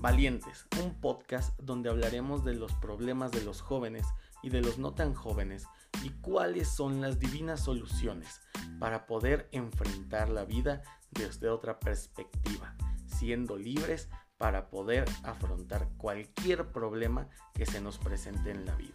Valientes, un podcast donde hablaremos de los problemas de los jóvenes y de los no tan jóvenes y cuáles son las divinas soluciones para poder enfrentar la vida desde otra perspectiva, siendo libres para poder afrontar cualquier problema que se nos presente en la vida.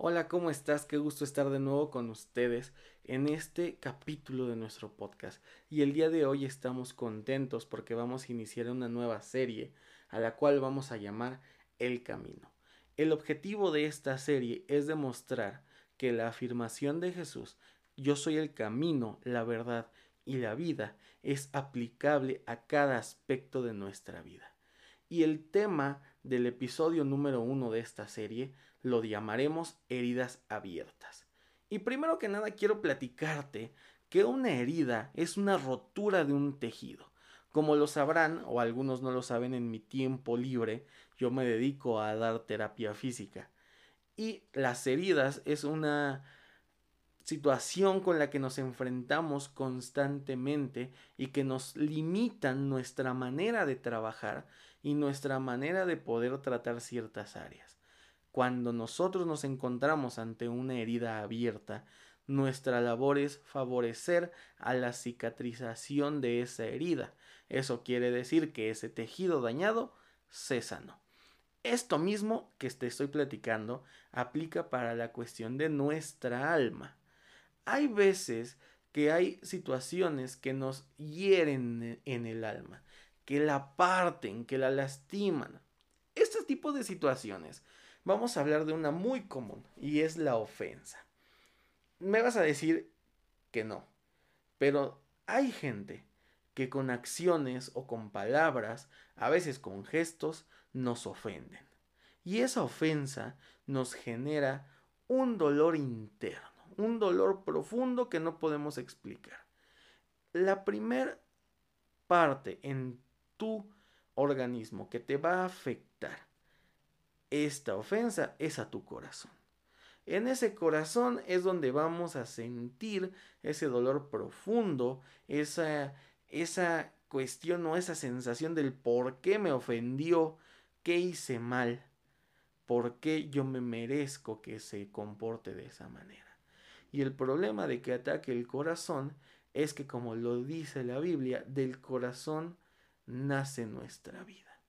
Hola, ¿cómo estás? Qué gusto estar de nuevo con ustedes en este capítulo de nuestro podcast. Y el día de hoy estamos contentos porque vamos a iniciar una nueva serie a la cual vamos a llamar El Camino. El objetivo de esta serie es demostrar que la afirmación de Jesús, yo soy el camino, la verdad y la vida, es aplicable a cada aspecto de nuestra vida. Y el tema del episodio número uno de esta serie lo llamaremos heridas abiertas. Y primero que nada quiero platicarte que una herida es una rotura de un tejido. Como lo sabrán, o algunos no lo saben, en mi tiempo libre yo me dedico a dar terapia física. Y las heridas es una situación con la que nos enfrentamos constantemente y que nos limitan nuestra manera de trabajar y nuestra manera de poder tratar ciertas áreas. Cuando nosotros nos encontramos ante una herida abierta, nuestra labor es favorecer a la cicatrización de esa herida. Eso quiere decir que ese tejido dañado se sanó. Esto mismo que te estoy platicando aplica para la cuestión de nuestra alma. Hay veces que hay situaciones que nos hieren en el alma, que la parten, que la lastiman. Este tipo de situaciones vamos a hablar de una muy común y es la ofensa. Me vas a decir que no, pero hay gente que con acciones o con palabras, a veces con gestos, nos ofenden. Y esa ofensa nos genera un dolor interno, un dolor profundo que no podemos explicar. La primera parte en tu organismo que te va a afectar esta ofensa es a tu corazón. En ese corazón es donde vamos a sentir ese dolor profundo, esa, esa cuestión o esa sensación del por qué me ofendió, qué hice mal, por qué yo me merezco que se comporte de esa manera. Y el problema de que ataque el corazón es que, como lo dice la Biblia, del corazón nace nuestra vida.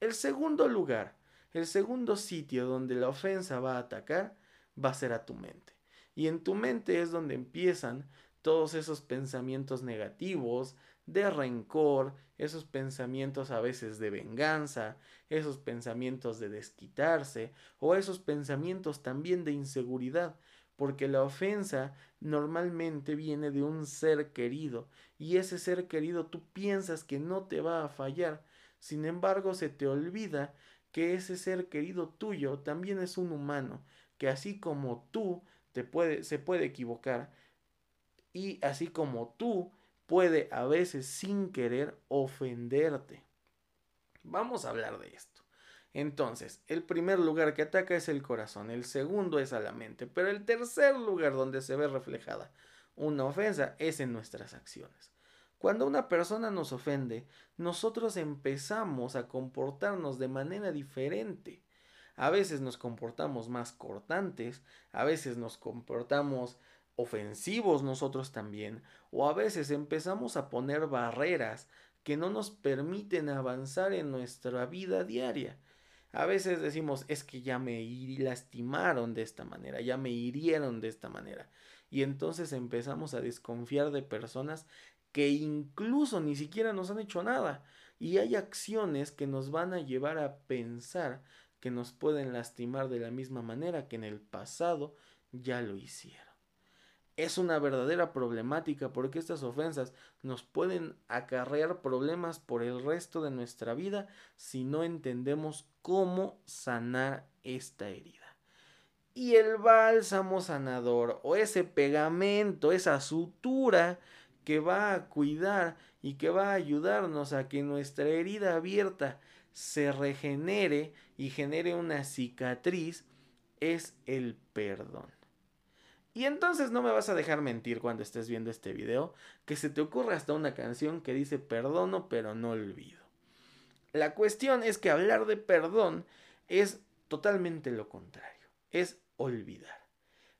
El segundo lugar el segundo sitio donde la ofensa va a atacar va a ser a tu mente. Y en tu mente es donde empiezan todos esos pensamientos negativos, de rencor, esos pensamientos a veces de venganza, esos pensamientos de desquitarse o esos pensamientos también de inseguridad, porque la ofensa normalmente viene de un ser querido y ese ser querido tú piensas que no te va a fallar, sin embargo se te olvida que ese ser querido tuyo también es un humano, que así como tú te puede, se puede equivocar y así como tú puede a veces sin querer ofenderte. Vamos a hablar de esto. Entonces, el primer lugar que ataca es el corazón, el segundo es a la mente, pero el tercer lugar donde se ve reflejada una ofensa es en nuestras acciones. Cuando una persona nos ofende, nosotros empezamos a comportarnos de manera diferente. A veces nos comportamos más cortantes, a veces nos comportamos ofensivos nosotros también, o a veces empezamos a poner barreras que no nos permiten avanzar en nuestra vida diaria. A veces decimos, es que ya me lastimaron de esta manera, ya me hirieron de esta manera. Y entonces empezamos a desconfiar de personas que incluso ni siquiera nos han hecho nada. Y hay acciones que nos van a llevar a pensar que nos pueden lastimar de la misma manera que en el pasado ya lo hicieron. Es una verdadera problemática porque estas ofensas nos pueden acarrear problemas por el resto de nuestra vida si no entendemos cómo sanar esta herida. Y el bálsamo sanador o ese pegamento, esa sutura que va a cuidar y que va a ayudarnos a que nuestra herida abierta se regenere y genere una cicatriz es el perdón. Y entonces no me vas a dejar mentir cuando estés viendo este video, que se te ocurra hasta una canción que dice perdono pero no olvido. La cuestión es que hablar de perdón es totalmente lo contrario, es olvidar.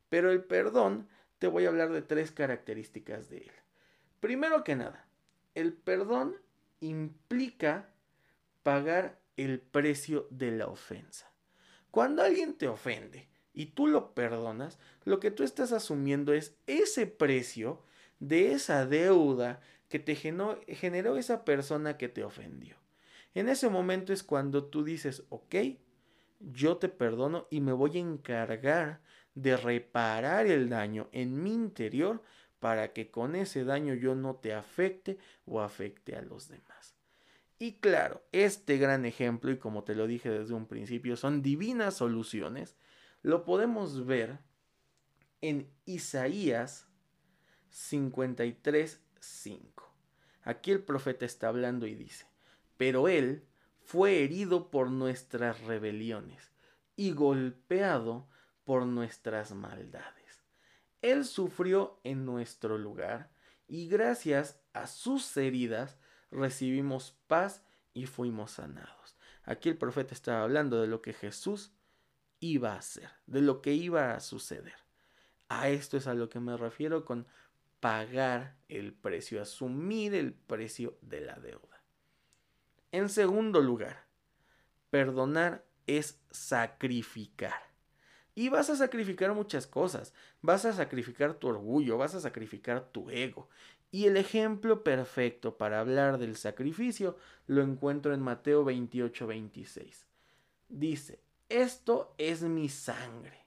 Pero el perdón, te voy a hablar de tres características de él. Primero que nada, el perdón implica pagar el precio de la ofensa. Cuando alguien te ofende y tú lo perdonas, lo que tú estás asumiendo es ese precio de esa deuda que te generó, esa persona que te ofendió. En ese momento es cuando tú dices, ok, yo te perdono y me voy a encargar de reparar el daño en mi interior para que con ese daño yo no te afecte o afecte a los demás. Y claro, este gran ejemplo, y como te lo dije desde un principio, son divinas soluciones, lo podemos ver en Isaías 53.5. Aquí el profeta está hablando y dice, pero él fue herido por nuestras rebeliones y golpeado por nuestras maldades. Él sufrió en nuestro lugar y gracias a sus heridas recibimos paz y fuimos sanados. Aquí el profeta estaba hablando de lo que Jesús iba a hacer, de lo que iba a suceder. A esto es a lo que me refiero con pagar el precio, asumir el precio de la deuda. En segundo lugar, perdonar es sacrificar. Y vas a sacrificar muchas cosas. Vas a sacrificar tu orgullo, vas a sacrificar tu ego. Y el ejemplo perfecto para hablar del sacrificio lo encuentro en Mateo 28, 26. Dice, esto es mi sangre.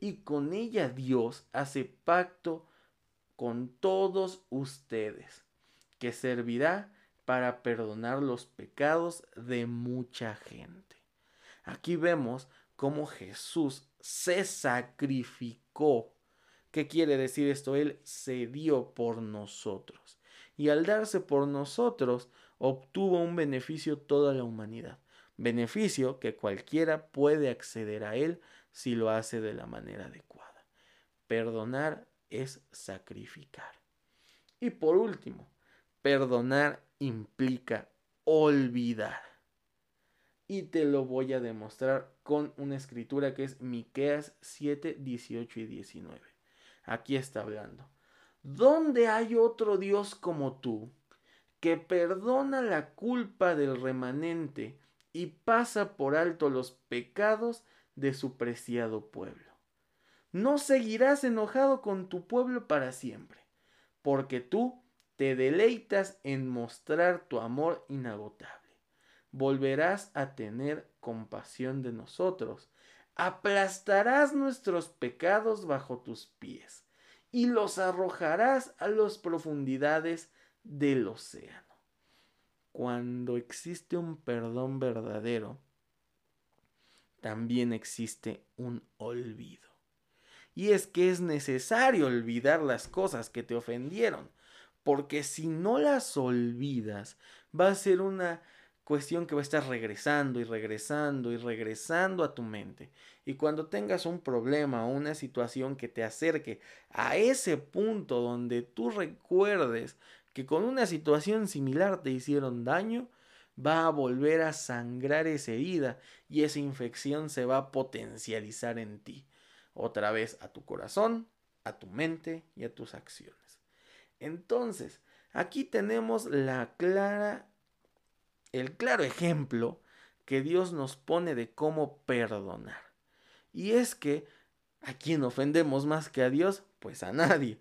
Y con ella Dios hace pacto con todos ustedes, que servirá para perdonar los pecados de mucha gente. Aquí vemos cómo Jesús se sacrificó. ¿Qué quiere decir esto? Él se dio por nosotros. Y al darse por nosotros, obtuvo un beneficio toda la humanidad. Beneficio que cualquiera puede acceder a él si lo hace de la manera adecuada. Perdonar es sacrificar. Y por último, perdonar implica olvidar y te lo voy a demostrar con una escritura que es Miqueas 7, 18 y 19. Aquí está hablando. ¿Dónde hay otro Dios como tú que perdona la culpa del remanente y pasa por alto los pecados de su preciado pueblo? No seguirás enojado con tu pueblo para siempre, porque tú te deleitas en mostrar tu amor inagotable volverás a tener compasión de nosotros. Aplastarás nuestros pecados bajo tus pies y los arrojarás a las profundidades del océano. Cuando existe un perdón verdadero, también existe un olvido. Y es que es necesario olvidar las cosas que te ofendieron, porque si no las olvidas, va a ser una cuestión que va a estar regresando y regresando y regresando a tu mente. Y cuando tengas un problema o una situación que te acerque a ese punto donde tú recuerdes que con una situación similar te hicieron daño, va a volver a sangrar esa herida y esa infección se va a potencializar en ti. Otra vez a tu corazón, a tu mente y a tus acciones. Entonces, aquí tenemos la clara el claro ejemplo que Dios nos pone de cómo perdonar. Y es que a quién ofendemos más que a Dios, pues a nadie,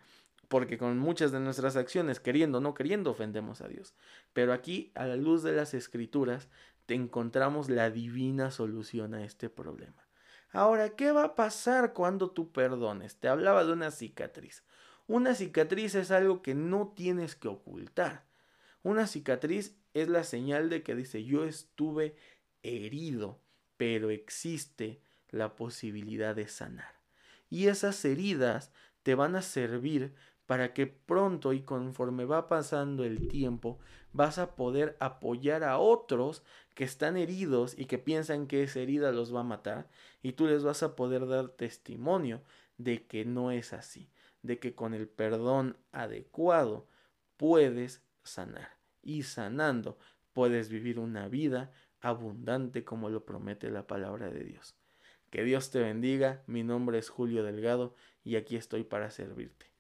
porque con muchas de nuestras acciones, queriendo o no queriendo, ofendemos a Dios. Pero aquí, a la luz de las escrituras, te encontramos la divina solución a este problema. Ahora, ¿qué va a pasar cuando tú perdones? Te hablaba de una cicatriz. Una cicatriz es algo que no tienes que ocultar. Una cicatriz es la señal de que dice yo estuve herido, pero existe la posibilidad de sanar. Y esas heridas te van a servir para que pronto y conforme va pasando el tiempo vas a poder apoyar a otros que están heridos y que piensan que esa herida los va a matar y tú les vas a poder dar testimonio de que no es así, de que con el perdón adecuado puedes sanar y sanando puedes vivir una vida abundante como lo promete la palabra de Dios. Que Dios te bendiga, mi nombre es Julio Delgado y aquí estoy para servirte.